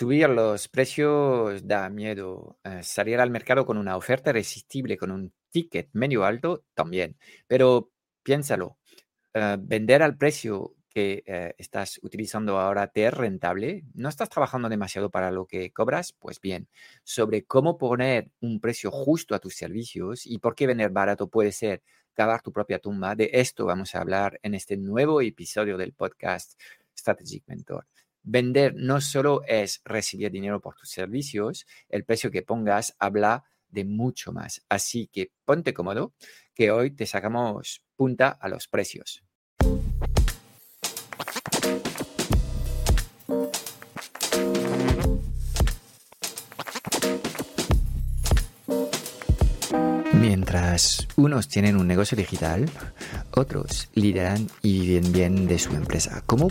Subir los precios da miedo. Eh, salir al mercado con una oferta irresistible, con un ticket medio alto, también. Pero piénsalo, eh, vender al precio que eh, estás utilizando ahora te es rentable, no estás trabajando demasiado para lo que cobras, pues bien, sobre cómo poner un precio justo a tus servicios y por qué vender barato puede ser cavar tu propia tumba, de esto vamos a hablar en este nuevo episodio del podcast Strategic Mentor. Vender no solo es recibir dinero por tus servicios, el precio que pongas habla de mucho más. Así que ponte cómodo, que hoy te sacamos punta a los precios. Mientras unos tienen un negocio digital, otros lideran y viven bien de su empresa. ¿Cómo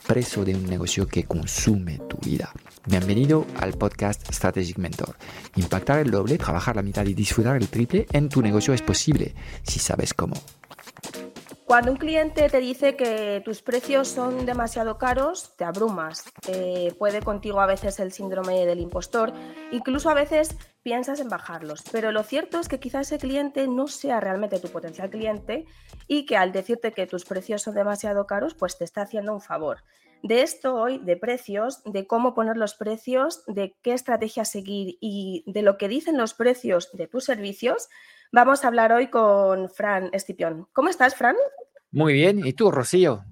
preso de un negocio que consume tu vida. Bienvenido al podcast Strategic Mentor. Impactar el doble, trabajar la mitad y disfrutar el triple en tu negocio es posible si sabes cómo. Cuando un cliente te dice que tus precios son demasiado caros, te abrumas. puede contigo a veces el síndrome del impostor, incluso a veces piensas en bajarlos. Pero lo cierto es que quizás ese cliente no sea realmente tu potencial cliente y que al decirte que tus precios son demasiado caros, pues te está haciendo un favor. De esto hoy, de precios, de cómo poner los precios, de qué estrategia seguir y de lo que dicen los precios de tus servicios, vamos a hablar hoy con Fran Estipión. ¿Cómo estás, Fran? Muy bien. ¿Y tú, Rocío?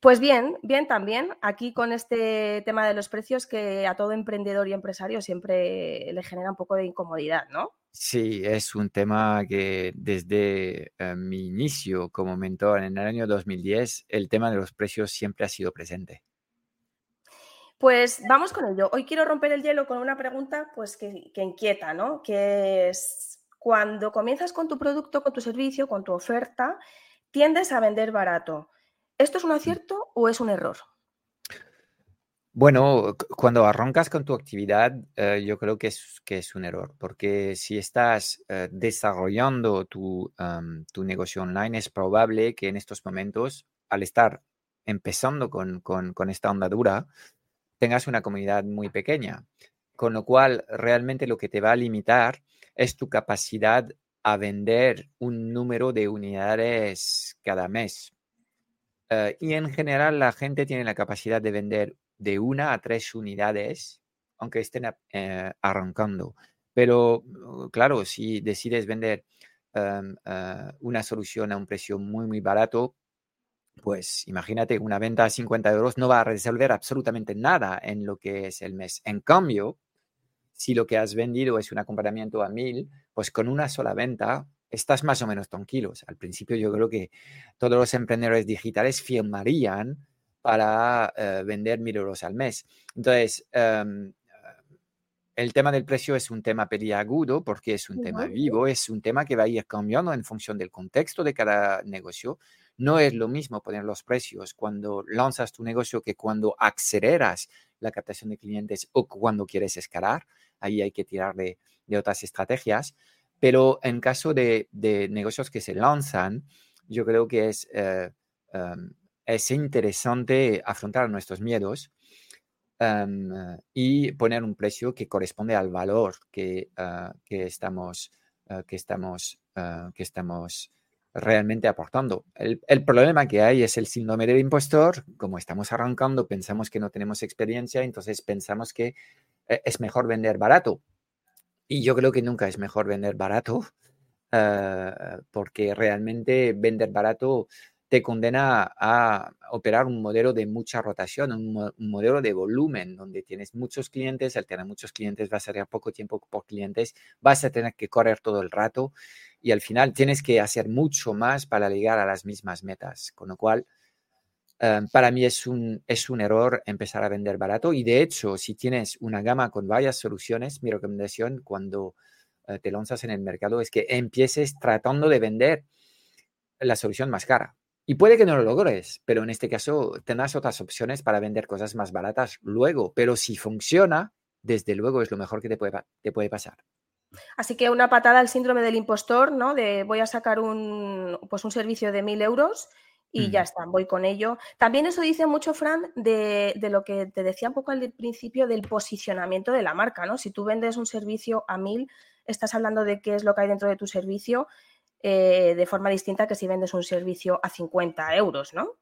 Pues bien, bien también. Aquí con este tema de los precios que a todo emprendedor y empresario siempre le genera un poco de incomodidad, ¿no? Sí, es un tema que desde eh, mi inicio como mentor en el año 2010, el tema de los precios siempre ha sido presente. Pues vamos con ello. Hoy quiero romper el hielo con una pregunta pues, que, que inquieta, ¿no? Que es cuando comienzas con tu producto, con tu servicio, con tu oferta, tiendes a vender barato. ¿Esto es un mm. acierto o es un error? Bueno, cuando arrancas con tu actividad, eh, yo creo que es, que es un error, porque si estás eh, desarrollando tu, tu, negocio online, es probable que en estos momentos, al estar empezando con, con, con esta andadura, tengas una comunidad muy pequeña, con lo cual realmente lo que te va a limitar es tu capacidad a vender un número de unidades cada mes. Eh, y en general la gente tiene la capacidad de vender de una a tres unidades, aunque estén eh, arrancando. Pero uh, claro, si decides vender em, eh, una solución a un precio muy, muy barato, pues imagínate, una venta a 50 euros no va a resolver absolutamente nada en lo que es el mes. En cambio, si lo que has vendido es un acompañamiento a 1000, pues con una sola venta estás más o menos tranquilos. Al principio yo creo que todos los emprendedores digitales firmarían para eh, vender mil euros al mes. Entonces, em, el tema del precio es un tema peliagudo porque es un tema vivo, es un tema que va a ir cambiando en función del contexto de cada negocio. No es lo mismo poner los precios cuando lanzas tu negocio que cuando aceleras la captación de clientes o cuando quieres escalar. Ahí hay que tirar de, otras estrategias. Pero en caso de, negocios que se lanzan, yo creo que es eh, em, es interesante afrontar nuestros miedos em, y poner un precio que corresponde al valor que, ah, que estamos, ah, que, estamos, ah, que estamos realmente aportando. El, el, problema que hay es el síndrome del impostor. Como estamos arrancando, pensamos que no tenemos experiencia, entonces pensamos que es mejor vender barato. Y yo creo que nunca es mejor vender barato, porque realmente vender barato te condena a operar un modelo de mucha rotación, un, modelo de volumen, donde tienes muchos clientes, al tener muchos clientes vas a tener poco tiempo por clientes, vas a tener que correr todo el rato y al final tienes que hacer mucho más para llegar a las mismas metas, con lo cual Em, para mí es un, es un error empezar a vender barato y de hecho, si tienes una gama con varias soluciones, mi recomendación cuando eh, te lanzas en el mercado es que empieces tratando de vender la solución más cara. Y puede que no lo logres, pero en este caso tendrás otras opciones para vender cosas más baratas luego. Pero si funciona, desde luego es lo mejor que te puede, te puede pasar. Así que una patada al síndrome del impostor, ¿no? De voy a sacar un, pues un servicio de mil euros y ya está, voy con ello. También eso dice mucho, Fran, de, lo que te decía un poco al principio del posicionamiento de la marca, ¿no? Si tú vendes un servicio a mil, estás hablando de qué es lo que hay dentro de tu servicio eh, de forma distinta que si vendes un servicio a 50 euros, ¿no?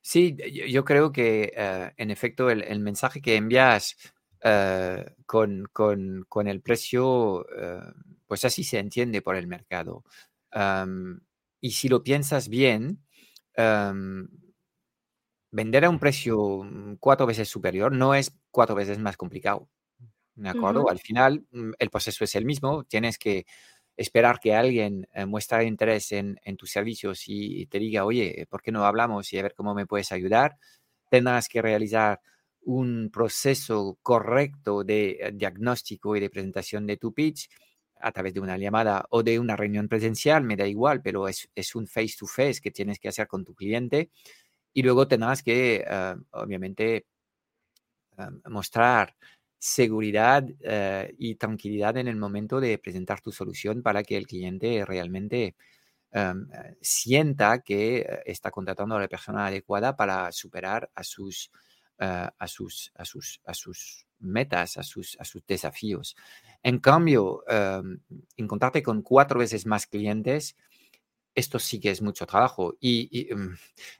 Sí, yo, creo que eh, en efecto el, mensaje que envías eh, con, el precio, pues así se entiende por el mercado. y si lo piensas bien, vender a un precio mm, cuatro veces superior no es cuatro veces más complicado. ¿De acuerdo? Al final, mm, el proceso es el mismo. Tienes que esperar que alguien eh, muestre interés en, tus servicios y te diga, oye, ¿por qué no hablamos y a ver cómo me puedes ayudar? Tendrás que realizar un proceso correcto de eh, diagnóstico y de presentación de tu pitch a través de una llamada o de una reunión presencial, me da igual, pero es, un face to face que tienes que hacer con tu cliente y luego tendrás que, eh, obviamente, mostrar seguridad eh, y tranquilidad en el momento de presentar tu solución para que el cliente realmente eh, sienta que eh, está contratando a la persona adecuada para superar a sus, a sus, a sus, a sus metas, a sus, a sus desafíos. En cambio, em, encontrarte con cuatro veces más clientes, esto sí que es mucho trabajo. Y, em,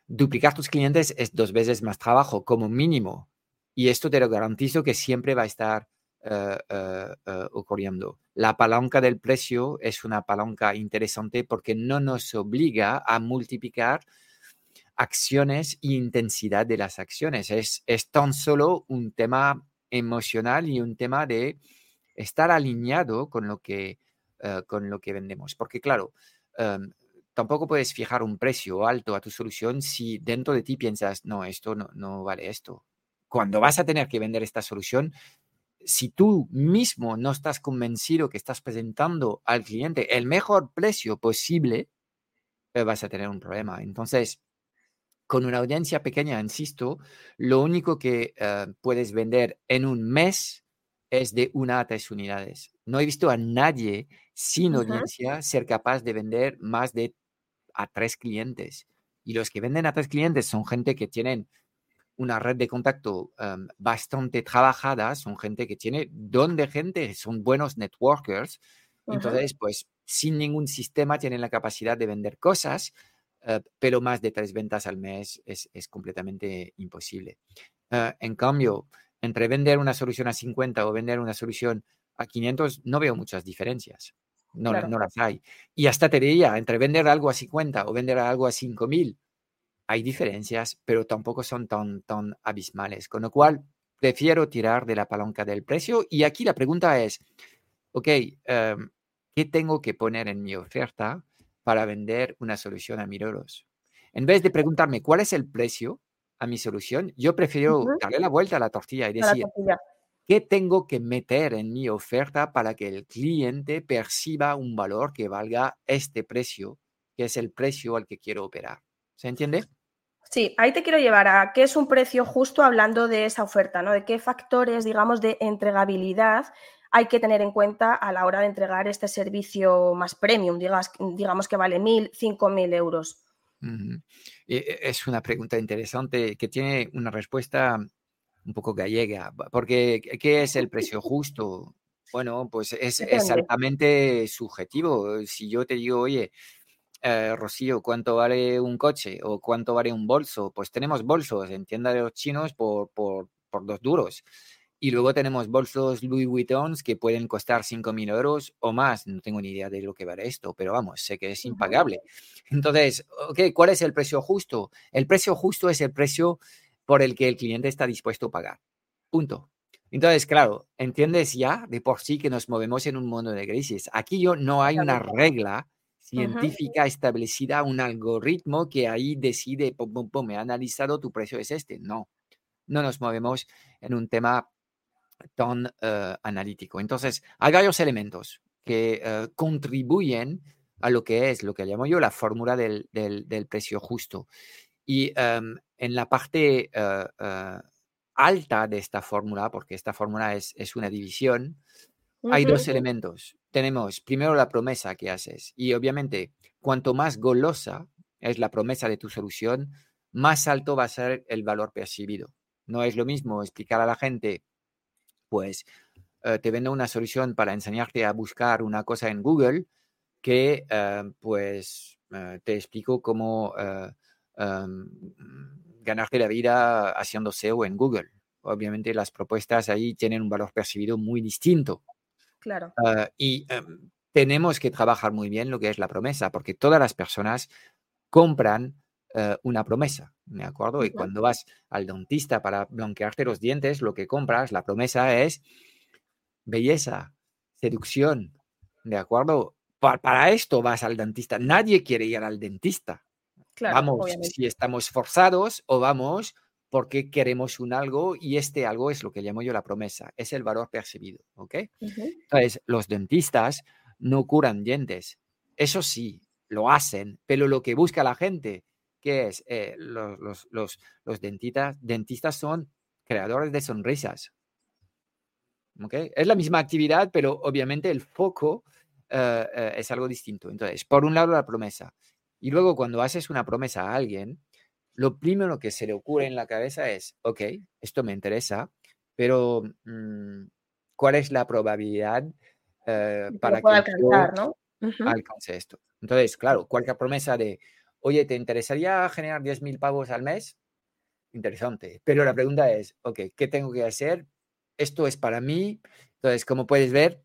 duplicar tus clientes es dos veces más trabajo como mínimo. Y esto te lo garantizo que siempre va a estar eh, eh, eh, ocurriendo. La palanca del precio es una palanca interesante porque no nos obliga a multiplicar acciones e intensidad de las acciones. Es, es tan solo un tema emocional y un tema de estar alineado con lo que, con lo que vendemos. Porque claro, em, tampoco puedes fijar un precio alto a tu solución si dentro de ti piensas, no, esto no, no vale esto cuando vas a tener que vender esta solución, si tú mismo no estás convencido que estás presentando al cliente el mejor precio posible, eh, vas a tener un problema. Entonces, con una audiencia pequeña, insisto, lo único que eh, puedes vender en un mes es de una a tres unidades. No he visto a nadie sin audiencia ser capaz de vender más de a tres clientes. Y los que venden a tres clientes son gente que tienen una red de contacto em, bastante trabajada, son gente que tiene don de gente, son buenos networkers. Entonces, pues sin ningún sistema tienen la capacidad de vender cosas, eh, pero más de tres ventas al mes es, completamente imposible. Eh, en cambio, entre vender una solución a 50 o vender una solución a 500, no veo muchas diferencias. No, no las hay. Y hasta te diría, entre vender algo a 50 o vender algo a 5000, hay diferencias, pero tampoco son tan, tan abismales, con lo cual prefiero tirar de la palanca del precio. Y aquí la pregunta es, ok, em, ¿qué tengo que poner en mi oferta para vender una solución a mil euros? En vez de preguntarme cuál es el precio a mi solución, yo prefiero darle la vuelta a la tortilla y decir, ¿qué tengo que meter en mi oferta para que el cliente perciba un valor que valga este precio, que es el precio al que quiero operar? ¿Se entiende? Sí, ahí te quiero llevar a qué es un precio justo hablando de esa oferta, ¿no? De qué factores, digamos, de entregabilidad hay que tener en cuenta a la hora de entregar este servicio más premium, digamos que vale mil, cinco mil euros. E, es una pregunta interesante que tiene una respuesta un poco gallega, porque ¿qué es el precio justo? Bueno, pues es, altamente subjetivo. Si yo te digo, oye, eh, Rocío, ¿cuánto vale un coche o cuánto vale un bolso? Pues tenemos bolsos en tienda de los chinos por, por, por dos duros. Y luego tenemos bolsos Louis Vuitton que pueden costar 5.000 euros o más. No tengo ni idea de lo que vale esto, pero vamos, sé que es impagable. Entonces, okay, ¿cuál es el precio justo? El precio justo es el precio por el que el cliente está dispuesto a pagar. Punto. Entonces, claro, entiendes ya de por sí que nos movemos en un mundo de crisis. Aquí yo no hay una regla científica establecida, un algoritmo que ahí decide, pum, pum, pum, me ha analizado, tu precio es este. No, no nos movemos en un tema tan eh, analítico. Entonces, hay varios elementos que eh, contribuyen a lo que es, lo que llamo yo la fórmula del, precio justo. Y em, en la parte eh, alta de esta fórmula, porque esta fórmula es, es una división, hay dos elementos. Tenemos primero la promesa que haces y obviamente cuanto más golosa es la promesa de tu solución, más alto va a ser el valor percibido. No es lo mismo explicar a la gente, pues eh, te vendo una solución para enseñarte a buscar una cosa en Google que eh, pues eh, te explico cómo em, ganarte la vida haciendo SEO en Google. Obviamente las propuestas ahí tienen un valor percibido muy distinto. Claro. Y em, tenemos que trabajar muy bien lo que es la promesa, porque todas las personas compran eh, una promesa, ¿de acuerdo? Y cuando vas al dentista para blanquearte los dientes, lo que compras, la promesa es belleza, seducción, ¿de acuerdo? Para, esto vas al dentista. Nadie quiere ir al dentista. vamos si estamos forzados o vamos porque queremos un algo y este algo es lo que llamo yo la promesa, es el valor percibido, ¿ok? Entonces, los dentistas no curan dientes, eso sí, lo hacen, pero lo que busca la gente, que es, eh, los, los, dentistas, dentistas son creadores de sonrisas, ¿ok? Es la misma actividad, pero obviamente el foco eh, eh, es algo distinto. Entonces, por un lado la promesa, y luego cuando haces una promesa a alguien, lo primero que se le ocurre en la cabeza es, ok, esto me interesa, pero mm, ¿cuál es la probabilidad para que alcanzar, ¿no? alcance esto? Entonces, claro, cualquier promesa de, oye, ¿te interesaría generar 10.000 pavos al mes? Interesante. Pero la pregunta es, ok, ¿qué tengo que hacer? Esto es para mí. Entonces, como puedes ver,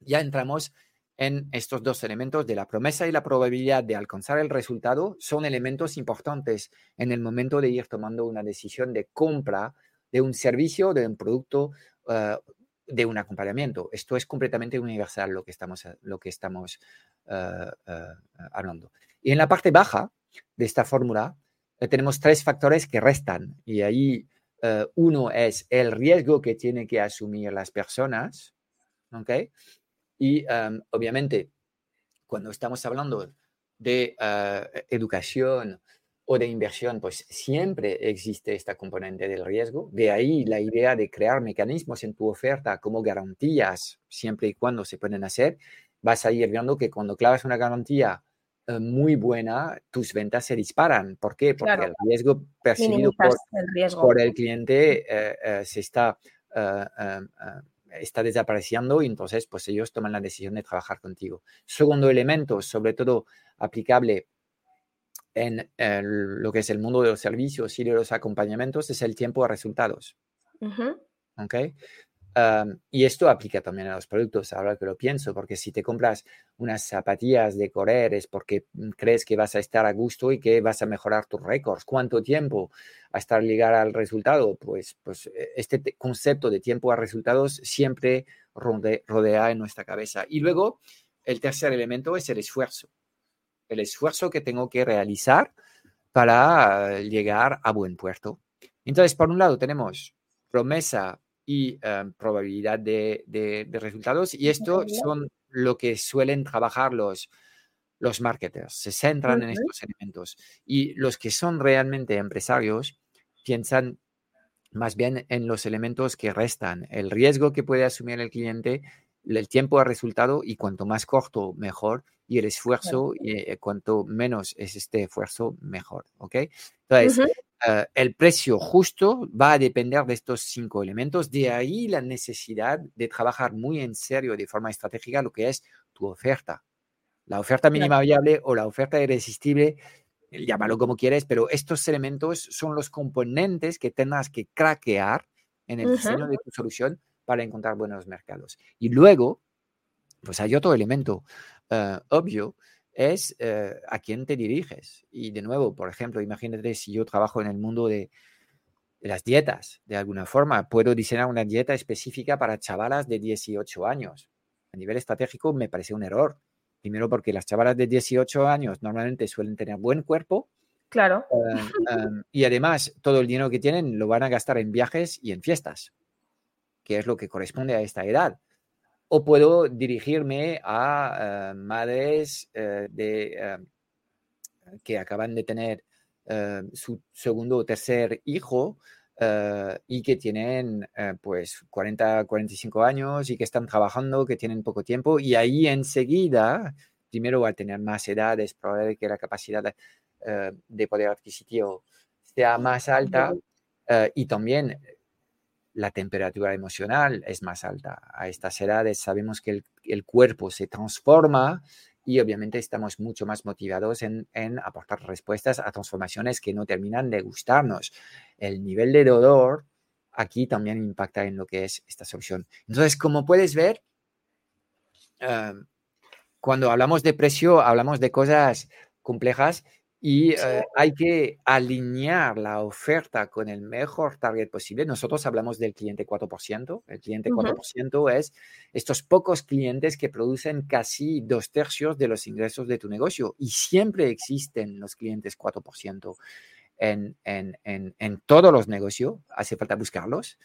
ya entramos en estos dos elementos de la promesa y la probabilidad de alcanzar el resultado son elementos importantes en el momento de ir tomando una decisión de compra de un servicio, de un producto, eh, de un acompañamiento. Esto es completamente universal lo que estamos, eh, eh, hablando. Y en la parte baja de esta fórmula tenemos tres factores que restan y ahí uno es el riesgo que tienen que asumir las personas, ¿ok? Y obviamente, cuando estamos hablando de ah, educación o de inversión, pues siempre existe esta componente del riesgo. De ahí la idea de crear mecanismos en tu oferta como garantías, siempre y cuando se pueden hacer. Vas a ir viendo que cuando clavas una garantía eh, muy buena, tus ventas se disparan. ¿Por qué? Porque el riesgo percibido por el, cliente eh, eh, se está está desapareciendo y entonces pues ellos toman la decisión de trabajar contigo. Segundo elemento, sobre todo aplicable en lo que es el mundo de los servicios y de los acompañamientos, es el tiempo a resultados. ¿Okay? Y esto aplica también a los productos, ahora que lo pienso, porque si te compras unas zapatillas de correr es porque mm, crees que vas a estar a gusto y que vas a mejorar tus récords. ¿Cuánto tiempo hasta llegar al resultado? Pues, pues e, este concepto de tiempo a resultados siempre rodea en nuestra cabeza. Y luego, el tercer elemento es el esfuerzo. El esfuerzo que tengo que realizar para llegar a buen puerto. Entonces, por un lado, tenemos promesa y em, probabilidad de, resultados. Y esto son lo que suelen trabajar los, los marketers, se centran en estos elementos. Y los que son realmente empresarios piensan más bien en los elementos que restan, el riesgo que puede asumir el cliente, el tiempo de resultado y cuanto más corto, mejor, y el esfuerzo, y eh, cuanto menos es este esfuerzo, mejor. ¿Ok? Entonces, eh, el precio justo va a depender de estos cinco elementos. De ahí la necesidad de trabajar muy en serio, de forma estratégica, lo que es tu oferta. La oferta mínima viable o la oferta irresistible, llámalo como quieres, pero estos elementos son los componentes que tendrás que craquear en el diseño de tu solución para encontrar buenos mercados. Y luego, pues hay otro elemento eh, obvio es eh, a quién te diriges. Y de nuevo, por ejemplo, imagínate si yo trabajo en el mundo de, las dietas, de alguna forma, puedo diseñar una dieta específica para chavalas de 18 años. A nivel estratégico me parece un error. Primero porque las chavalas de 18 años normalmente suelen tener buen cuerpo. Claro. y además, todo el dinero que tienen lo van a gastar en viajes y en fiestas, que es lo que corresponde a esta edad. O puedo dirigirme a madres de, que acaban de tener su segundo o tercer hijo eh, y que tienen eh, pues 40, 45 años y que están trabajando, que tienen poco tiempo y ahí enseguida, primero al tener más edad es probable que la capacidad de, eh, de poder adquisitivo sea más alta y también la temperatura emocional es más alta. A estas edades sabemos que el, el cuerpo se transforma y obviamente estamos mucho más motivados en, aportar respuestas a transformaciones que no terminan de gustarnos. El nivel de dolor aquí también impacta en lo que es esta solución. Entonces, como puedes ver, em, cuando hablamos de precio, hablamos de cosas complejas y eh, hay que alinear la oferta con el mejor target posible. Nosotros hablamos del cliente 4%. El cliente 4% es estos pocos clientes que producen casi dos tercios de los ingresos de tu negocio. Y siempre existen los clientes 4% en, en, en, en todos los negocios. Hace falta buscarlos.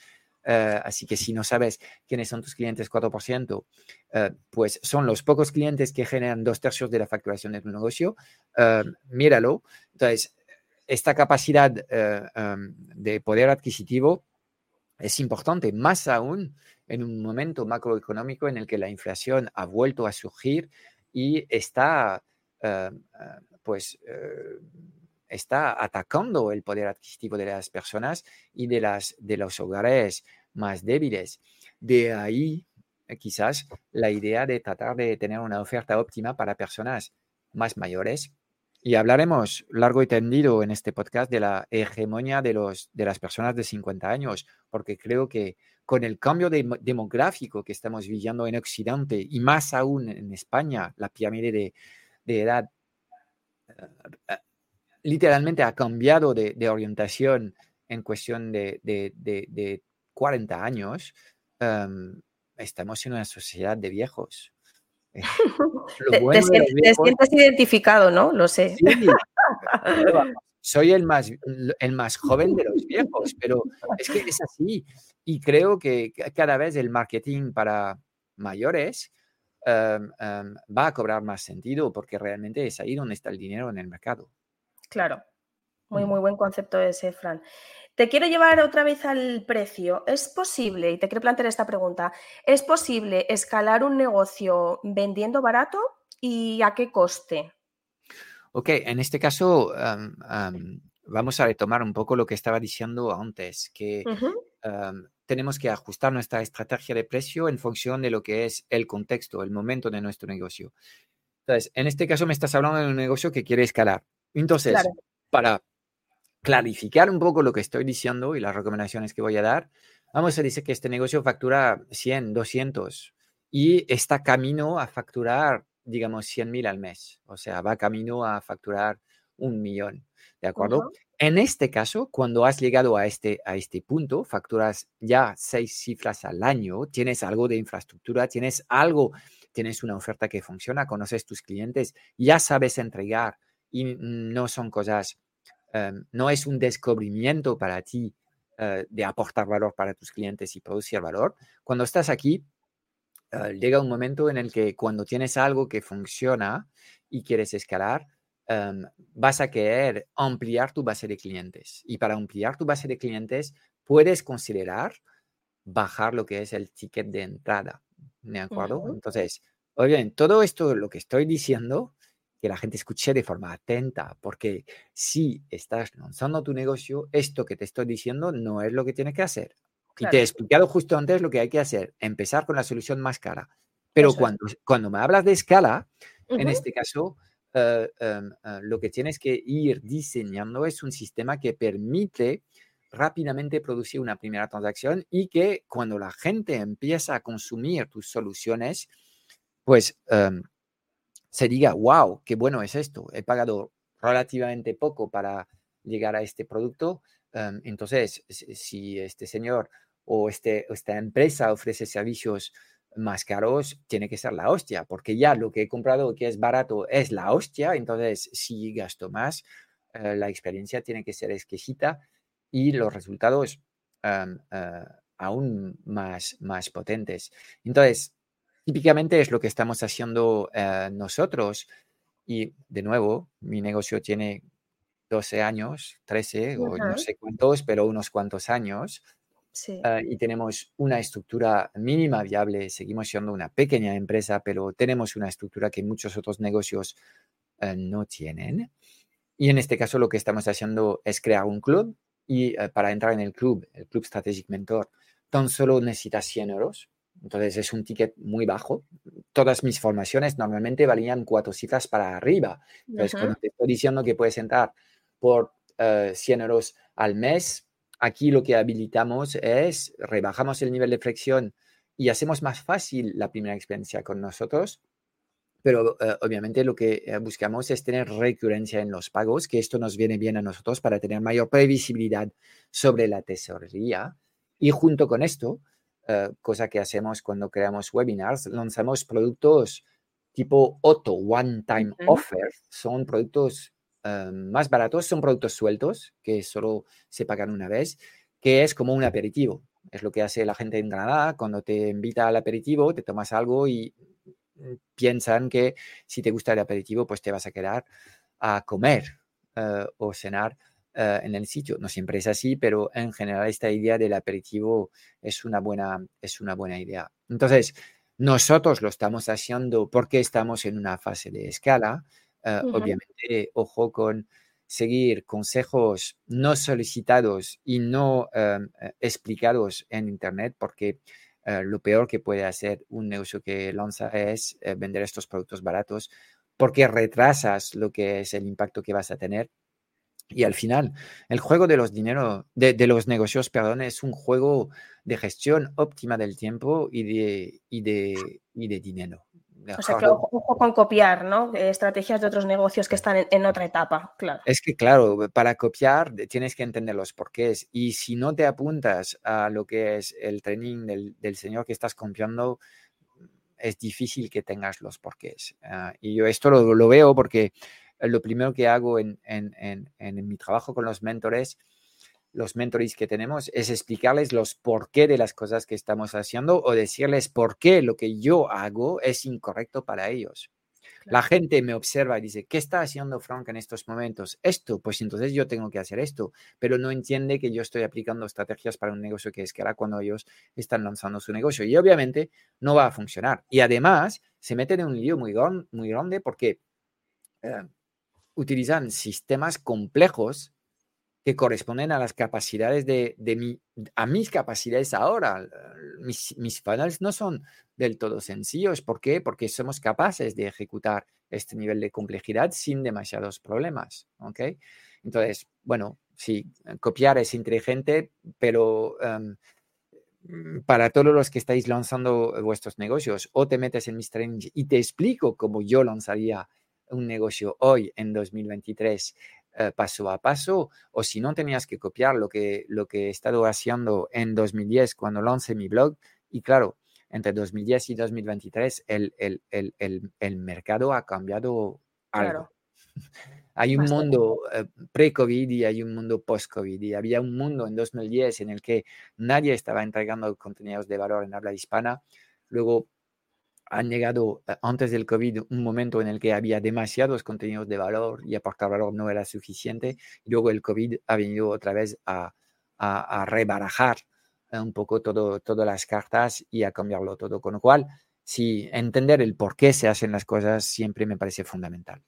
Eh, así que si no sabes quiénes son tus clientes 4%, eh, pues son los pocos clientes que generan dos tercios de la facturación de tu negocio. Eh, míralo. Entonces, esta capacidad em, de poder adquisitivo es importante, más aún en un momento macroeconómico en el que la inflación ha vuelto a surgir y está, pues, está atacando el poder adquisitivo de las personas y de, las, de los hogares más débiles. De ahí, eh, quizás, la idea de tratar de tener una oferta óptima para personas más mayores. Y hablaremos largo y tendido en este podcast de la hegemonía de, los, de las personas de 50 años, porque creo que con el cambio demográfico que estamos viviendo en Occidente y más aún en España, la pirámide de, edad eh, literalmente ha cambiado de, orientación en cuestión de, de 40 años, em, estamos en una sociedad de viejos. Eh, te, sientes, identificado, ¿no? Lo sé. soy el más, el más joven de los viejos, pero es que es así. Y creo que cada vez el marketing para mayores em, em, va a cobrar más sentido porque realmente es ahí donde está el dinero en el mercado. Claro, muy, muy buen concepto ese, Fran. Te quiero llevar otra vez al precio. ¿Es posible, y te quiero plantear esta pregunta, ¿es posible escalar un negocio vendiendo barato y a qué coste? Ok, en este caso vamos a retomar un poco lo que estaba diciendo antes, que tenemos que ajustar nuestra estrategia de precio en función de lo que es el contexto, el momento de nuestro negocio. Entonces, en este caso me estás hablando de un negocio que quiere escalar. Entonces, para clarificar un poco lo que estoy diciendo y las recomendaciones que voy a dar, vamos a decir que este negocio factura 100, 200 y está camino a facturar, digamos, 100 mil al mes. O sea, va camino a facturar un millón. ¿De acuerdo? En este caso, cuando has llegado a este, a este punto, facturas ya seis cifras al año, tienes algo de infraestructura, tienes algo, tienes una oferta que funciona, conoces tus clientes, ya sabes entregar y no son cosas Em, no es un descubrimiento para ti eh, de aportar valor para tus clientes y producir valor. Cuando estás aquí, eh, llega un momento en el que cuando tienes algo que funciona y quieres escalar, em, vas a querer ampliar tu base de clientes. Y para ampliar tu base de clientes, puedes considerar bajar lo que es el ticket de entrada. ¿De acuerdo? Entonces, obviamente, todo esto, lo que estoy diciendo, que la gente escuche de forma atenta, porque si estás lanzando tu negocio, esto que te estoy diciendo no es lo que tienes que hacer. Y te he explicado justo antes lo que hay que hacer, empezar con la solución más cara. Pero cuando, cuando me hablas de escala, en este caso, eh, em, eh, lo que tienes que ir diseñando es un sistema que permite rápidamente producir una primera transacción y que cuando la gente empieza a consumir tus soluciones, pues em, se diga, wow, qué bueno es esto, he pagado relativamente poco para llegar a este producto, em, entonces si este señor o este, esta empresa ofrece servicios más caros tiene que ser la hostia, porque ya lo que he comprado que es barato es la hostia, entonces si gasto más, eh, la experiencia tiene que ser exquisita y los resultados em, eh, aún más, más potentes. Entonces, típicamente es lo que estamos haciendo eh, nosotros y de nuevo, mi negocio tiene 12 años, 13 o no sé cuántos, pero unos cuantos años. Ah, y tenemos una estructura mínima viable. Seguimos siendo una pequeña empresa, pero tenemos una estructura que muchos otros negocios eh, no tienen. Y en este caso lo que estamos haciendo es crear un club y eh, para entrar en el club, el Club Strategic Mentor, tan solo necesitas 100 euros. Entonces es un ticket muy bajo. Todas mis formaciones normalmente valían cuatro cifras para arriba. Entonces, cuando te estoy diciendo que puedes entrar por 100 eh, euros al mes, aquí lo que habilitamos es rebajamos el nivel de flexión y hacemos más fácil la primera experiencia con nosotros. Pero eh, obviamente lo que eh, buscamos es tener recurrencia en los pagos, que esto nos viene bien a nosotros para tener mayor previsibilidad sobre la tesorería. Y junto con esto, cosa que hacemos cuando creamos webinars, lanzamos productos tipo auto one-time offer. Son productos eh, más baratos son productos sueltos que solo se pagan una vez, que es como un aperitivo. Es lo que hace la gente en Granada cuando te invita al aperitivo, te tomas algo y mm, piensan que si te gusta el aperitivo, pues te vas a quedar a comer eh, o cenar eh, en el sitio. No siempre es así, pero en general esta idea del aperitivo es una buena, es una buena idea. Entonces, nosotros lo estamos haciendo porque estamos en una fase de escala Ah, obviamente, ojo con seguir consejos no solicitados y no eh, explicados en Internet, porque eh, lo peor que puede hacer un negocio que lanza es eh, vender estos productos baratos, porque retrasas lo que es el impacto que vas a tener. Y al final, el juego de los dinero, de, de, los negocios, perdón, es un juego de gestión óptima del tiempo y de, y de, y de dinero. O sea, que ojo, con copiar, ¿no? Estrategias de otros negocios que están en, otra etapa, claro. Es que, claro, para copiar tienes que entender los porqués. Y si no te apuntas a lo que es el training del, señor que estás copiando, es difícil que tengas los porqués. Ah, y yo esto lo, veo porque lo primero que hago en, en mi trabajo con los mentores los mentores que tenemos es explicarles los por qué de las cosas que estamos haciendo o decirles por qué lo que yo hago es incorrecto para ellos. La gente me observa y dice, ¿qué está haciendo Frank en estos momentos? Esto, pues entonces yo tengo que hacer esto, pero no entiende que yo estoy aplicando estrategias para un negocio que escala cuando ellos están lanzando su negocio. Y obviamente no va a funcionar. Y además se meten en un lío muy, muy grande porque eh, utilizan sistemas complejos que corresponden a las capacidades de, mi, a mis capacidades ahora. Mis, mis no son del todo sencillos. ¿Por qué? Porque somos capaces de ejecutar este nivel de complejidad sin demasiados problemas. ¿ok? Entonces, bueno, sí, copiar es inteligente, pero em, para todos los que estáis lanzando vuestros negocios o te metes en mis trainings y te explico cómo yo lanzaría un negocio hoy en 2023 eh, paso a paso, o si no tenías que copiar lo que, lo que he estado haciendo en 2010 cuando lancé mi blog. Y claro, entre 2010 y 2023 el, el, el, el mercado ha cambiado algo. Hay un mundo eh, pre-COVID y hay un mundo post-COVID. Y había un mundo en 2010 en el que nadie estaba entregando contenidos de valor en habla hispana. Luego han llegado eh, antes del COVID un momento en el que había demasiados contenidos de valor y aportar valor no era suficiente. Luego el COVID ha venido otra vez a, a, rebarajar eh, un poco todo, todas las cartas y a cambiarlo todo. Con lo cual, sí, entender el por qué se hacen las cosas siempre me parece fundamental.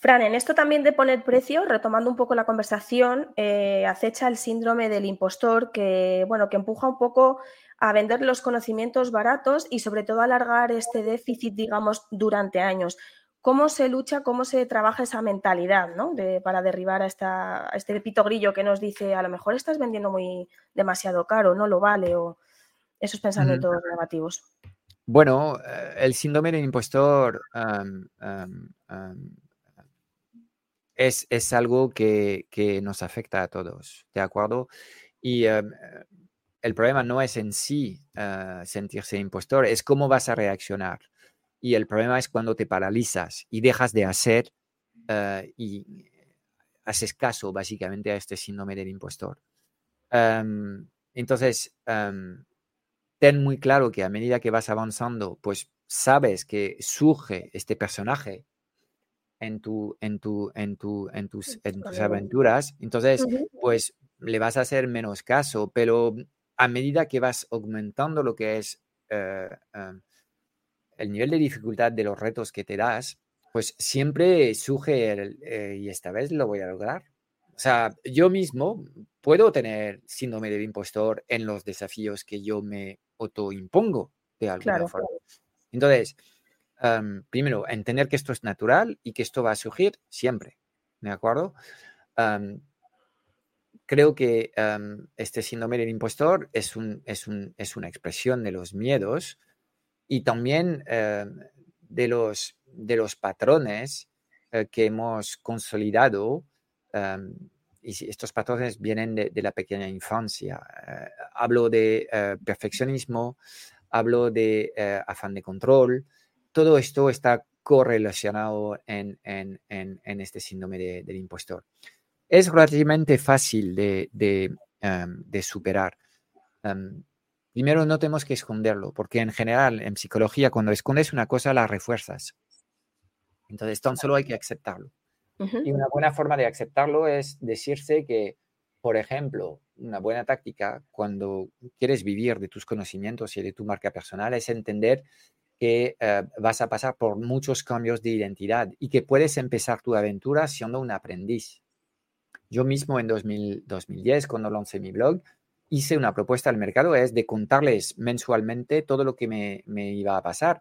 Fran, en esto también de poner precio, retomando un poco la conversación, eh, acecha el síndrome del impostor que, bueno, que empuja un poco a vender los conocimientos baratos y sobre todo alargar este déficit, digamos, durante años. ¿Cómo se lucha, cómo se trabaja esa mentalidad ¿no? para derribar a, esta, este pito grillo que nos dice a lo mejor estás vendiendo muy demasiado caro, no lo vale o esos pensamientos negativos? Bueno, eh, el síndrome del impostor es, es, algo que, que, nos afecta a todos, ¿de acuerdo? Y el problema no es en sí eh, sentirse impostor, es cómo vas a reaccionar. Y el problema es cuando te paralizas y dejas de hacer eh, y haces caso básicamente a este síndrome del impostor. Em, entonces, em, ten muy claro que a medida que vas avanzando, pues sabes que surge este personaje en, tu, en, tu, en, tu, en, tus, en tus aventuras, entonces, pues le vas a hacer menos caso, pero a medida que vas aumentando lo que es eh, em, el nivel de dificultad de los retos que te das, pues siempre surge el, eh, y esta vez lo voy a lograr. O sea, yo mismo puedo tener síndrome del impostor en los desafíos que yo me autoimpongo de alguna forma. Entonces, primero, entender que esto es natural y que esto va a surgir siempre, ¿de acuerdo? Creo que este síndrome del impostor es, un, es, un, es, una expresión de los miedos y también de, los, de los patrones eh, que hemos consolidado y estos patrones vienen de, la pequeña infancia. Eh, hablo de perfeccionismo, hablo de afán de control. Todo esto está correlacionado en, este síndrome del impostor. Es relativamente fácil de, em, superar. Em, primero, no tenemos que esconderlo, porque en general, en psicología, cuando escondes una cosa, la refuerzas. Entonces, tan solo hay que aceptarlo. Y una buena forma de aceptarlo es decirse que, por ejemplo, una buena táctica cuando quieres vivir de tus conocimientos y de tu marca personal es entender que eh, vas a pasar por muchos cambios de identidad y que puedes empezar tu aventura siendo un aprendiz. Yo mismo en 2010, cuando lancé mi blog, hice una propuesta al mercado, es de contarles mensualmente todo lo que me, iba a pasar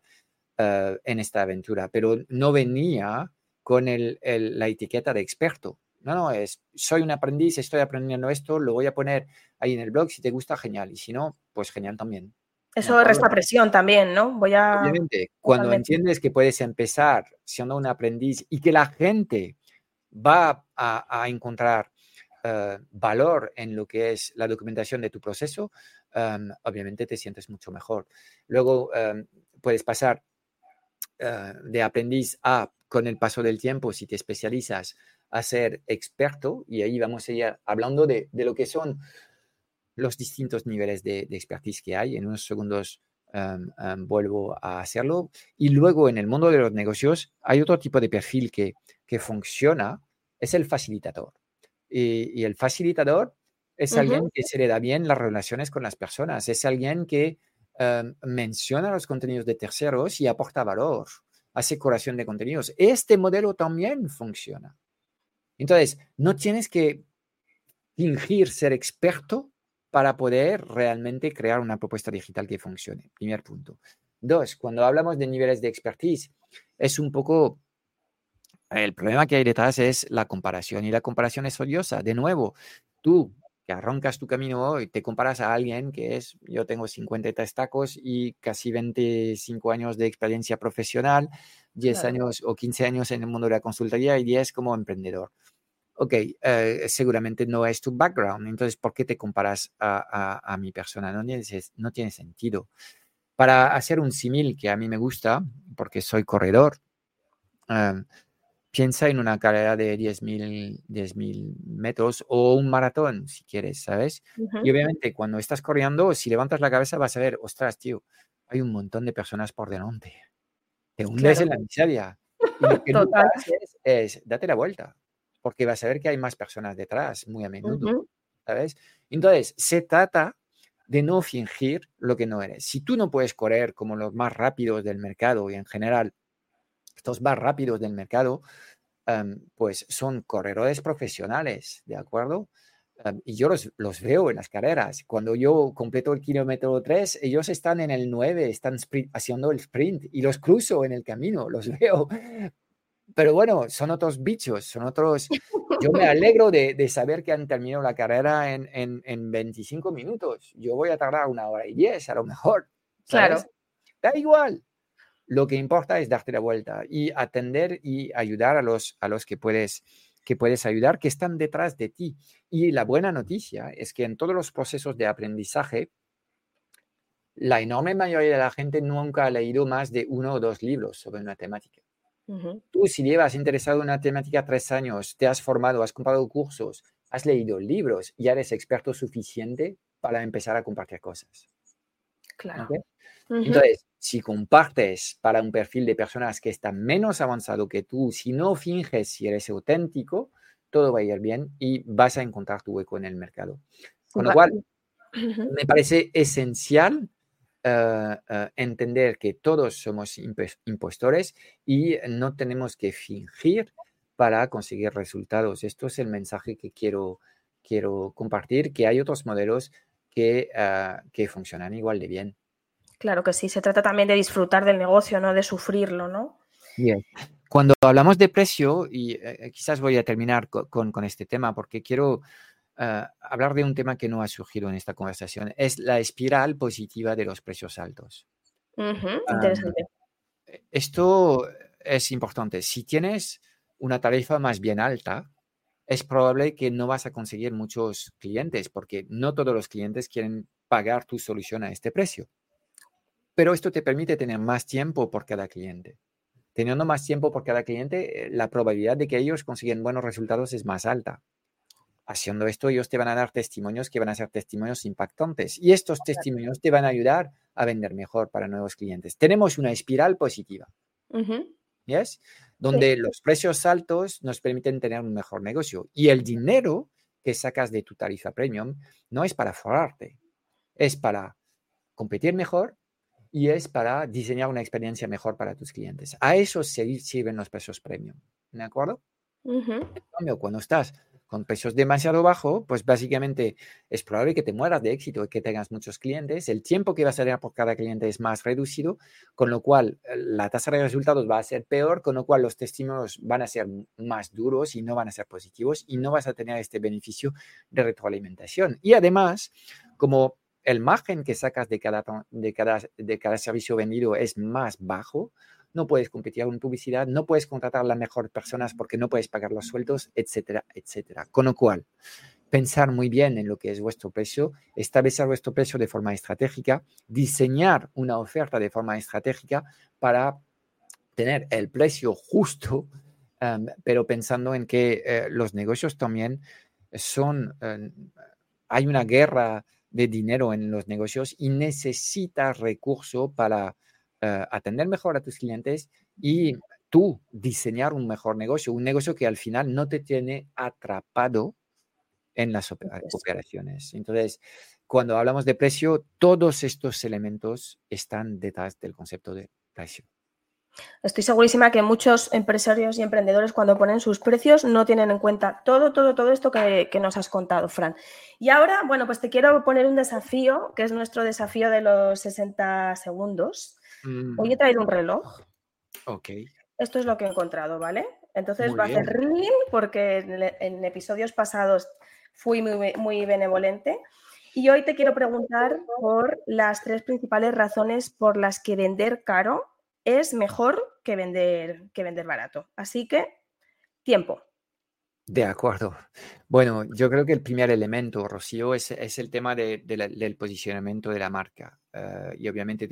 eh, en esta aventura, pero no venía con la etiqueta de experto. No, no, es, soy un aprendiz, estoy aprendiendo esto, lo voy a poner ahí en el blog, si te gusta, genial, y si no, pues genial también. Eso resta presión también, ¿no? Voy a... Obviamente, cuando entiendes que puedes empezar siendo un aprendiz y que la gente va a, encontrar eh, valor en lo que es la documentación de tu proceso, em, obviamente te sientes mucho mejor. Luego em, puedes pasar eh, de aprendiz a con el paso del tiempo, si te especializas a ser experto, y ahí vamos a ir hablando de, lo que son los distintos niveles de, expertise que hay. En unos segundos em, vuelvo a hacerlo. Y luego en el mundo de los negocios hay otro tipo de perfil que, que funciona, es el facilitador. Y, el facilitador es alguien que se le da bien las relaciones con las personas, es alguien que em, menciona los contenidos de terceros y aporta valor hace curación de contenidos. Este modelo también funciona. Entonces, no tienes que fingir ser experto para poder realmente crear una propuesta digital que funcione. Primer punto. Dos, cuando hablamos de niveles de expertise, es un poco el problema que hay detrás es la comparación y la comparación es odiosa. De nuevo, tú que arrancas tu camino hoy, te comparas a alguien que es, yo tengo 53 tacos y casi 25 años de experiencia profesional, 10 años o 15 años en el mundo de la consultoría y 10 como emprendedor. Ok, eh, seguramente no es tu background, entonces, ¿por qué te comparas a, mi persona? No tiene, no tiene sentido. Para hacer un símil que a mí me gusta, porque soy corredor, eh, piensa en una carrera de 10.000 metros o un maratón, si quieres, ¿sabes? Y obviamente cuando estás corriendo, si levantas la cabeza vas a ver, ostras, tío, hay un montón de personas por delante. Te hundes en la miseria. Y lo que no haces es, date la vuelta, porque vas a ver que hay más personas detrás muy a menudo, ¿sabes? Entonces, se trata de no fingir lo que no eres. Si tú no puedes correr como los más rápidos del mercado y en general estos más rápidos del mercado, em, pues son corredores profesionales, ¿de acuerdo? Em, y yo los, los, veo en las carreras. Cuando yo completo el kilómetro 3, ellos están en el 9, están haciendo el sprint y los cruzo en el camino, los veo. Pero bueno, son otros bichos, son otros... Yo me alegro de, de saber que han terminado la carrera en, en, en, 25 minutos. Yo voy a tardar una hora y 10 a lo mejor. Claro. Da igual, lo que importa es darte la vuelta y atender y ayudar a los, a los que puedes que puedes ayudar, que están detrás de ti. Y la buena noticia es que en todos los procesos de aprendizaje, la enorme mayoría de la gente nunca ha leído más de uno o dos libros sobre una temática. Tú, si llevas interesado en una temática tres años, te has formado, has comprado cursos, has leído libros, ya eres experto suficiente para empezar a compartir cosas. Claro. Entonces, si compartes para un perfil de personas que está menos avanzado que tú, si no finges si eres auténtico, todo va a ir bien y vas a encontrar tu hueco en el mercado. Con lo cual, me parece esencial eh, eh, entender que todos somos impostores y no tenemos que fingir para conseguir resultados. Esto es el mensaje que quiero, quiero compartir, que hay otros modelos que, eh, que funcionan igual de bien. Claro que sí, se trata también de disfrutar del negocio, no de sufrirlo, ¿no? Bien. Cuando hablamos de precio, y eh, eh, quizás voy a terminar con, este tema porque quiero eh, hablar de un tema que no ha surgido en esta conversación, es la espiral positiva de los precios altos. interesante. esto es importante. Si tienes una tarifa más bien alta, es probable que no vas a conseguir muchos clientes porque no todos los clientes quieren pagar tu solución a este precio pero esto te permite tener más tiempo por cada cliente. Teniendo más tiempo por cada cliente, eh, la probabilidad de que ellos consiguen buenos resultados es más alta. Haciendo esto, ellos te van a dar testimonios que van a ser testimonios impactantes y estos testimonios te van a ayudar a vender mejor para nuevos clientes. Tenemos una espiral positiva. ¿yes? Donde los precios altos nos permiten tener un mejor negocio y el dinero que sacas de tu tarifa premium no es para forrarte, es para competir mejor y es para diseñar una experiencia mejor para tus clientes. A eso se sirven los precios premium, ¿de acuerdo? Cambio, cuando estás con precios demasiado bajos, pues básicamente es probable que te mueras de éxito y que tengas muchos clientes. El tiempo que vas a tener por cada cliente es más reducido, con lo cual eh, la tasa de resultados va a ser peor, con lo cual los testimonios van a ser más duros y no van a ser positivos y no vas a tener este beneficio de retroalimentación. Y además, como el margen que sacas de cada, de cada, de cada servicio vendido es más bajo, no puedes competir en publicidad, no puedes contratar a las mejores personas porque no puedes pagar los sueldos, etcétera, etcétera. Con lo cual, pensar muy bien en lo que es vuestro precio, establecer vuestro precio de forma estratégica, diseñar una oferta de forma estratégica para tener el precio justo, em, pero pensando en que eh, los negocios también son, em, hay una guerra de dinero en los negocios y necesitas recursos para eh, atender mejor a tus clientes y tú diseñar un mejor negocio, un negocio que al final no te tiene atrapado en las operaciones. Entonces, cuando hablamos de precio, todos estos elementos están detrás del concepto de precio. Estoy segurísima que muchos empresarios y emprendedores cuando ponen sus precios no tienen en cuenta todo, todo, todo esto que, nos has contado, Fran. Y ahora, bueno, pues te quiero poner un desafío, que es nuestro desafío de los 60 segundos. Hoy he mm. traído un reloj. Ok. Esto es lo que he encontrado, ¿vale? Entonces va a hacer ring porque en, episodios pasados fui muy, muy benevolente. Y hoy te quiero preguntar por las tres principales razones por las que vender caro es mejor que vender, que vender barato. Así que, tiempo. De acuerdo. Bueno, yo creo que el primer elemento, Rocío, es, el tema del posicionamiento de la marca. Eh, y obviamente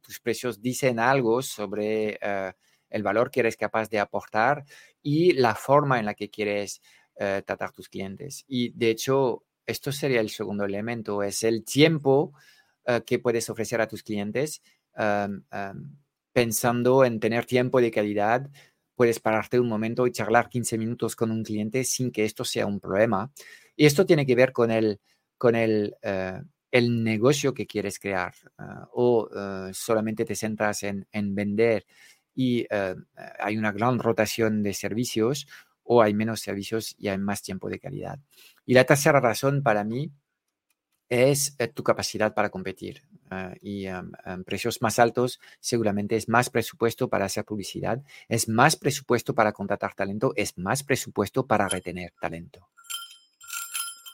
tus precios dicen algo sobre eh, el valor que eres capaz de aportar y la forma en la que quieres uh, tratar tus clientes. Y de hecho, esto sería el segundo elemento, es el tiempo que puedes ofrecer a tus clientes. Um, um, pensando en tener tiempo de calidad, puedes pararte un momento y charlar 15 minutos con un cliente sin que esto sea un problema. Y esto tiene que ver con el, con el, eh, el negocio que quieres crear ah, o eh, solamente te centras en, en vender y eh, hay una gran rotación de servicios o hay menos servicios y hay más tiempo de calidad. Y la tercera razón para mí es tu capacidad para competir. Ah, y precios más altos, seguramente es más presupuesto para hacer publicidad, es más presupuesto para contratar talento, es más presupuesto para retener talento.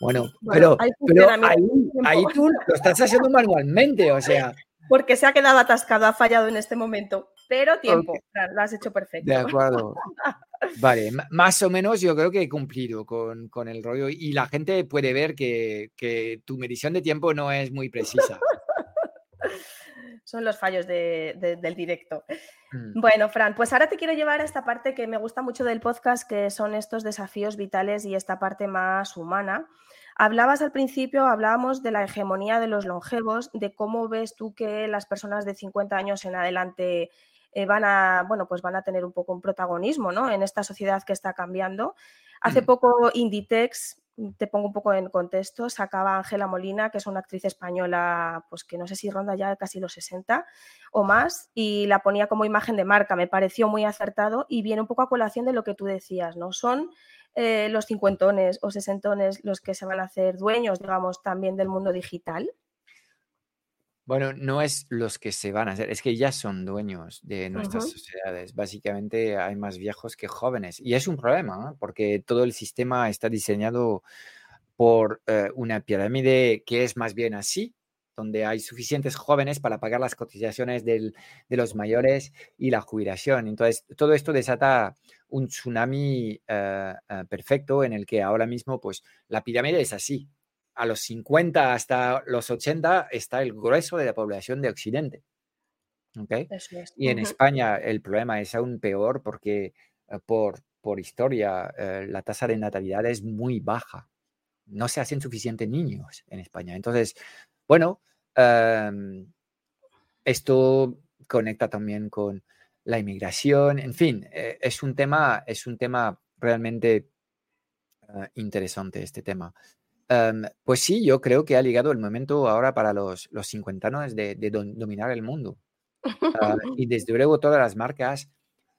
Bueno, pero, ahí, tú lo estás haciendo manualmente, o sea. Porque se ha quedado atascado, ha fallado en este momento, pero tiempo, lo has hecho perfecto. De acuerdo. Vale, más o menos yo creo que he cumplido con, con el rollo y la gente puede ver que, que, tu medición de tiempo no es muy precisa. Son los fallos de, del directo. Mm. Bueno, Fran, pues ahora te quiero llevar a esta parte que me gusta mucho del podcast, que son estos desafíos vitales y esta parte más humana. Hablabas al principio, hablábamos de la hegemonía de los longevos, de cómo ves tú que las personas de 50 años en adelante eh, van a, bueno, pues van a tener un poco un protagonismo ¿no? en esta sociedad que está cambiando. Hace mm. poco Inditex, te pongo un poco en contexto, sacaba Ángela Molina, que es una actriz española, pues que no sé si ronda ya casi los 60 o más, y la ponía como imagen de marca. Me pareció muy acertado y viene un poco a colación de lo que tú decías, ¿no? Son eh, los cincuentones o sesentones los que se van a hacer dueños, digamos, también del mundo digital? Bueno, no es los que se van a hacer, es que ya son dueños de nuestras sociedades. Básicamente hay más viejos que jóvenes. Y es un problema, porque todo el sistema está diseñado por eh, una pirámide que es más bien así, donde hay suficientes jóvenes para pagar las cotizaciones de los mayores y la jubilación. Entonces, todo esto desata un tsunami eh, perfecto en el que ahora mismo, pues, la pirámide es así. A los 50 hasta los 80 está el grueso de la población de Occidente. ¿Okay? Y en España el problema es aún peor porque eh, por, por historia la tasa de natalidad es muy baja. No se hacen suficientes niños en España. Entonces, bueno, em, esto conecta también con la inmigración, en fin, eh, es, un tema, es un tema realmente interesante este tema. Em, pues sí, yo creo que ha llegado el momento ahora para los, los cincuentanos de, de dominar el mundo. Ah, y desde luego todas las marcas,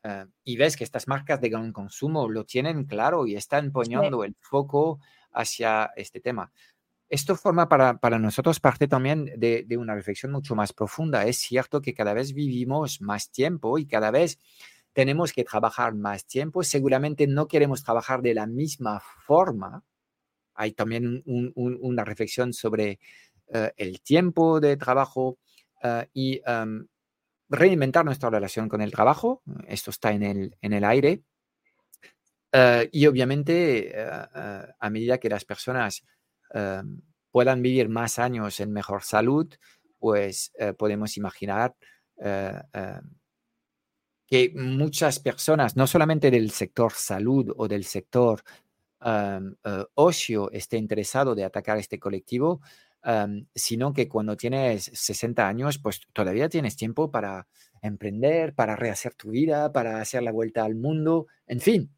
ah, y ves que estas marcas de gran consumo lo tienen claro y están poniendo el foco hacia este tema. Esto forma para, para nosotros parte también de, de, una reflexión mucho más profunda. Es cierto que cada vez vivimos más tiempo y cada vez tenemos que trabajar más tiempo. Seguramente no queremos trabajar de la misma forma. Hay también un, un, una reflexión sobre uh, el tiempo de trabajo uh, y um, reinventar nuestra relación con el trabajo. Esto está en el, en el aire. Uh, y obviamente, a medida que las personas Em, puedan vivir más años en mejor salud, pues eh, podemos imaginar eh, em, que muchas personas, no solamente del sector salud o del sector em, eh, ocio, esté interesado de atacar este colectivo, sino que cuando tienes 60 años, pues todavía tienes tiempo para emprender, para rehacer tu vida, para hacer la vuelta al mundo, en fin,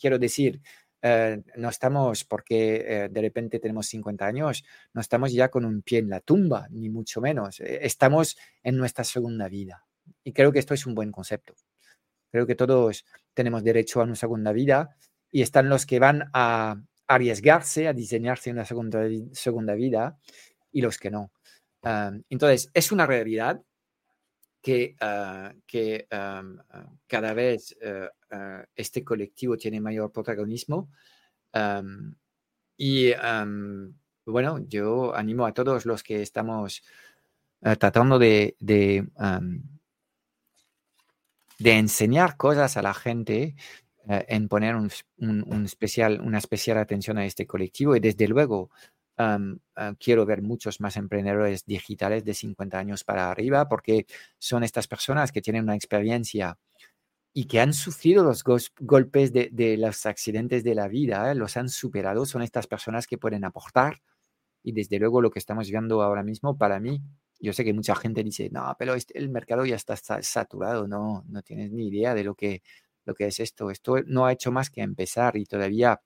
quiero decir, eh, no estamos, porque eh, de repente tenemos 50 años, no estamos ya con un pie en la tumba, ni mucho menos. Eh, estamos en nuestra segunda vida. Y creo que esto es un buen concepto. Creo que todos tenemos derecho a una segunda vida y están los que van a arriesgarse a diseñarse una segunda, segunda vida y los que no. entonces, es una realidad que, ah, que cada vez Ah, este colectivo tiene mayor protagonismo. y bueno, yo animo a todos los que estamos ah, tratando de, de, enseñar cosas a la gente eh, en poner un, especial, una especial atención a este colectivo y desde luego ah, quiero ver muchos más emprendedores digitales de 50 años para arriba porque son estas personas que tienen una experiencia y que han sufrido los golpes de, los accidentes de la vida, ¿eh? los han superado, son estas personas que pueden aportar. Y desde luego lo que estamos viendo ahora mismo, para mí, yo sé que mucha gente dice, no, pero este, el mercado ya está saturado, no, no tienes ni idea de lo que, lo que es esto. Esto no ha hecho más que empezar y todavía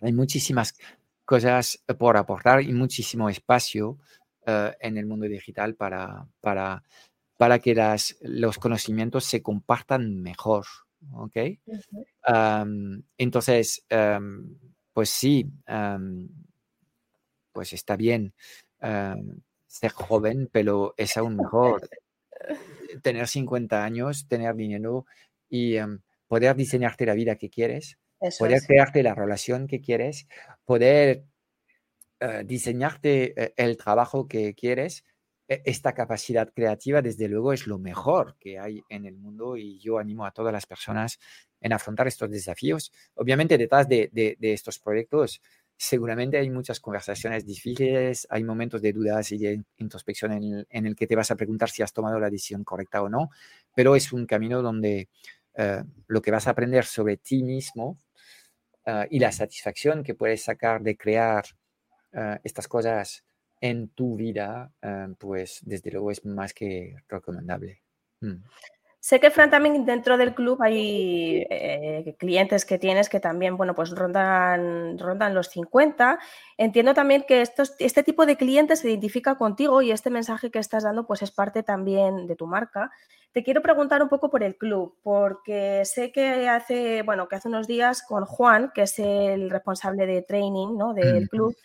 hay muchísimas cosas por aportar y muchísimo espacio eh, en el mundo digital para, para para que las, los conocimientos se compartan mejor. ¿Ok? entonces, pues sí, pues está bien ser joven, pero es aún mejor tener 50 años, tener dinero y poder diseñarte la vida que quieres, poder crearte la relación que quieres, poder eh, diseñarte eh, el trabajo que quieres e, esta capacidad creativa, desde luego, es lo mejor que hay en el mundo y yo animo a todas las personas en afrontar estos desafíos. Obviamente, detrás de, estos proyectos, seguramente hay muchas conversaciones difíciles, hay momentos de dudas y de introspección en el, que te vas a preguntar si has tomado la decisión correcta o no, pero es un camino donde eh, lo que vas a aprender sobre ti mismo eh, y la satisfacción que puedes sacar de crear eh, estas cosas en tu vida, pues desde luego es más que recomendable. Mm. Sé que, Fran, también dentro del club hay eh, clientes que tienes que también, bueno, pues rondan, rondan los 50. Entiendo también que estos, este tipo de clientes se identifica contigo y este mensaje que estás dando pues es parte también de tu marca. Te quiero preguntar un poco por el club, porque sé que hace, bueno, que hace unos días con Juan, que es el responsable de training ¿no? del club,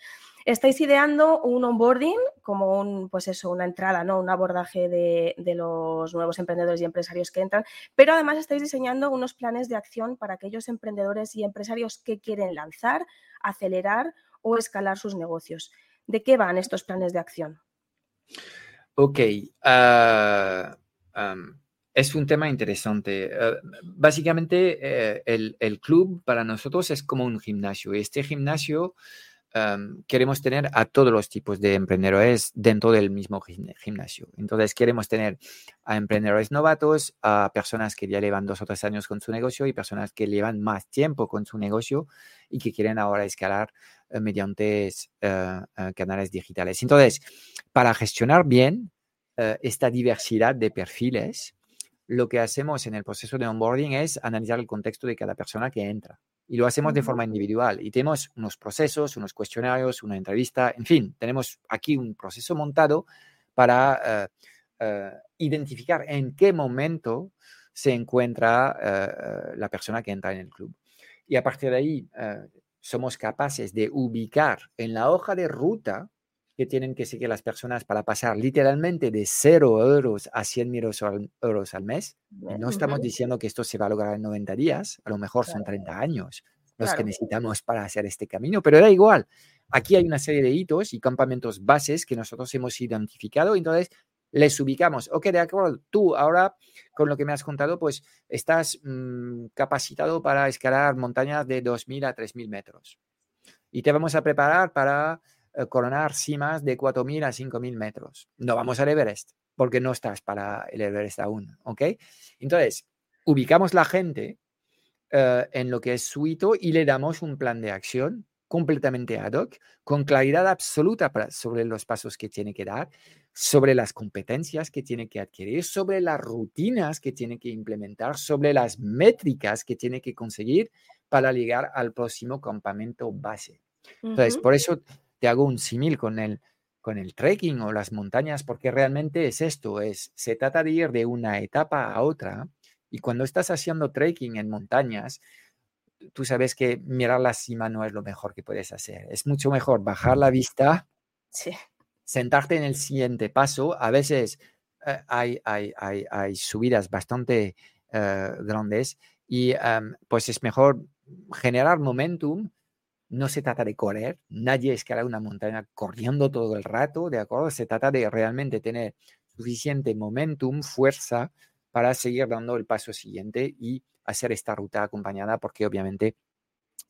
Estáis ideando un onboarding como un, pues eso, una entrada, ¿no? Un abordaje de, los nuevos emprendedores y empresarios que entran, pero además estáis diseñando unos planes de acción para aquellos emprendedores y empresarios que quieren lanzar, acelerar o escalar sus negocios. ¿De qué van estos planes de acción? Ok. Ah, es un tema interesante. Ah, básicamente, eh, el, el, club para nosotros es como un gimnasio. Este gimnasio queremos tener a todos los tipos de emprendedores dentro del mismo gimnasio. Entonces, queremos tener a emprendedores novatos, a personas que ya llevan dos o tres años con su negocio y personas que llevan más tiempo con su negocio y que quieren ahora escalar eh, mediante eh, eh, canales digitales. Entonces, para gestionar bien esta diversidad de perfiles, lo que hacemos en el proceso de onboarding es analizar el contexto de cada persona que entra y lo hacemos de forma individual. Y tenemos unos procesos, unos cuestionarios, una entrevista, en fin, tenemos aquí un proceso montado para eh, eh, identificar en qué momento se encuentra eh, la persona que entra en el club. Y a partir de ahí somos capaces de ubicar en la hoja de ruta que tienen que seguir las personas para pasar literalmente de 0 euros a 100 mil euros al mes. No estamos diciendo que esto se va a lograr en 90 días, a lo mejor son 30 años los que necesitamos para hacer este camino, pero da igual. Aquí hay una serie de hitos y campamentos bases que nosotros hemos identificado, entonces les ubicamos. Ok, de acuerdo, tú ahora con lo que me has contado, pues estás mm, capacitado para escalar montañas de 2.000 a 3.000 metros. Y te vamos a preparar para coronar cimas de 4.000 a 5.000 metros. No vamos al Everest, porque no estás para el Everest aún, ¿ok? Entonces, ubicamos la gente eh, en lo que es su hito y le damos un plan de acción completamente ad hoc, con claridad absoluta sobre los pasos que tiene que dar, sobre las competencias que tiene que adquirir, sobre las rutinas que tiene que implementar, sobre las métricas que tiene que conseguir para llegar al próximo campamento base. Entonces, por eso te hago un símil con el, con el trekking o las montañas, porque realmente es esto, es, se trata de ir de una etapa a otra y cuando estás haciendo trekking en montañas, tú sabes que mirar la cima no es lo mejor que puedes hacer. Es mucho mejor bajar la vista, sentarte en el siguiente paso. A veces eh, hay, hay, hay, subidas bastante eh, grandes y pues es mejor generar momentum no se trata de correr, nadie escala una montaña corriendo todo el rato, ¿de acuerdo? Se trata de realmente tener suficiente momentum, fuerza para seguir dando el paso siguiente y hacer esta ruta acompañada, porque obviamente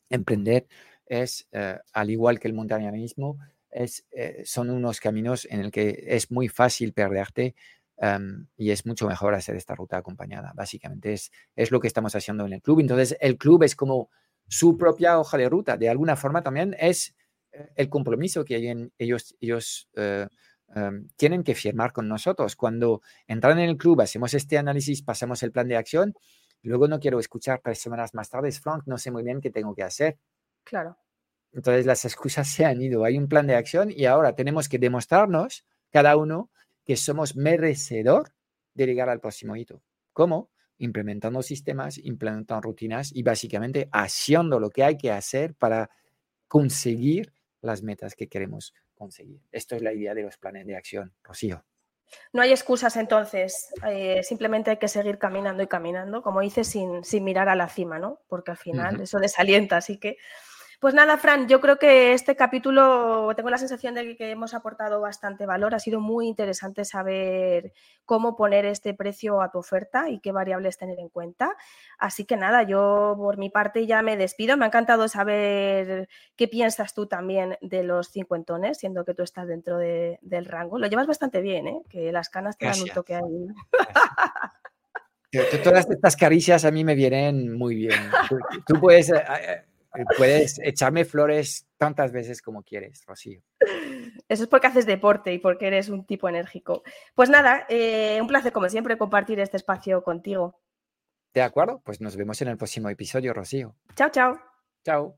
emprender es, eh, al igual que el montañismo, es, eh, son unos caminos en el que es muy fácil perderte em, y es mucho mejor hacer esta ruta acompañada. Básicamente es, es lo que estamos haciendo en el club. Entonces, el club es como su propia hoja de ruta. De alguna forma también es eh, el compromiso que ellos, ellos eh, em, tienen que firmar con nosotros. Cuando entran en el club, hacemos este análisis, pasamos el plan de acción, luego no quiero escuchar tres semanas más tarde, Frank, no sé muy bien qué tengo que hacer. Claro. Entonces las excusas se han ido, hay un plan de acción y ahora tenemos que demostrarnos cada uno que somos merecedor de llegar al próximo hito. ¿Cómo? Implementando sistemas, implementando rutinas y básicamente haciendo lo que hay que hacer para conseguir las metas que queremos conseguir. Esto es la idea de los planes de acción, Rocío. No hay excusas entonces, eh, simplemente hay que seguir caminando y caminando, como dices, sin, sin, mirar a la cima, ¿no? Porque al final eso desalienta, así que... Pues nada, Fran, yo creo que este capítulo tengo la sensación de que hemos aportado bastante valor. Ha sido muy interesante saber cómo poner este precio a tu oferta y qué variables tener en cuenta. Así que nada, yo por mi parte ya me despido. Me ha encantado saber qué piensas tú también de los cincuentones, siendo que tú estás dentro del rango. Lo llevas bastante bien, ¿eh? que las canas te dan un toque ahí. Todas estas caricias a mí me vienen muy bien. Tú, puedes eh, eh, Puedes echarme flores tantas veces como quieres, Rocío. Eso es porque haces deporte y porque eres un tipo enérgico. Pues nada, eh, un placer como siempre compartir este espacio contigo. De acuerdo, pues nos vemos en el próximo episodio, Rocío. Chao, chao. Chao.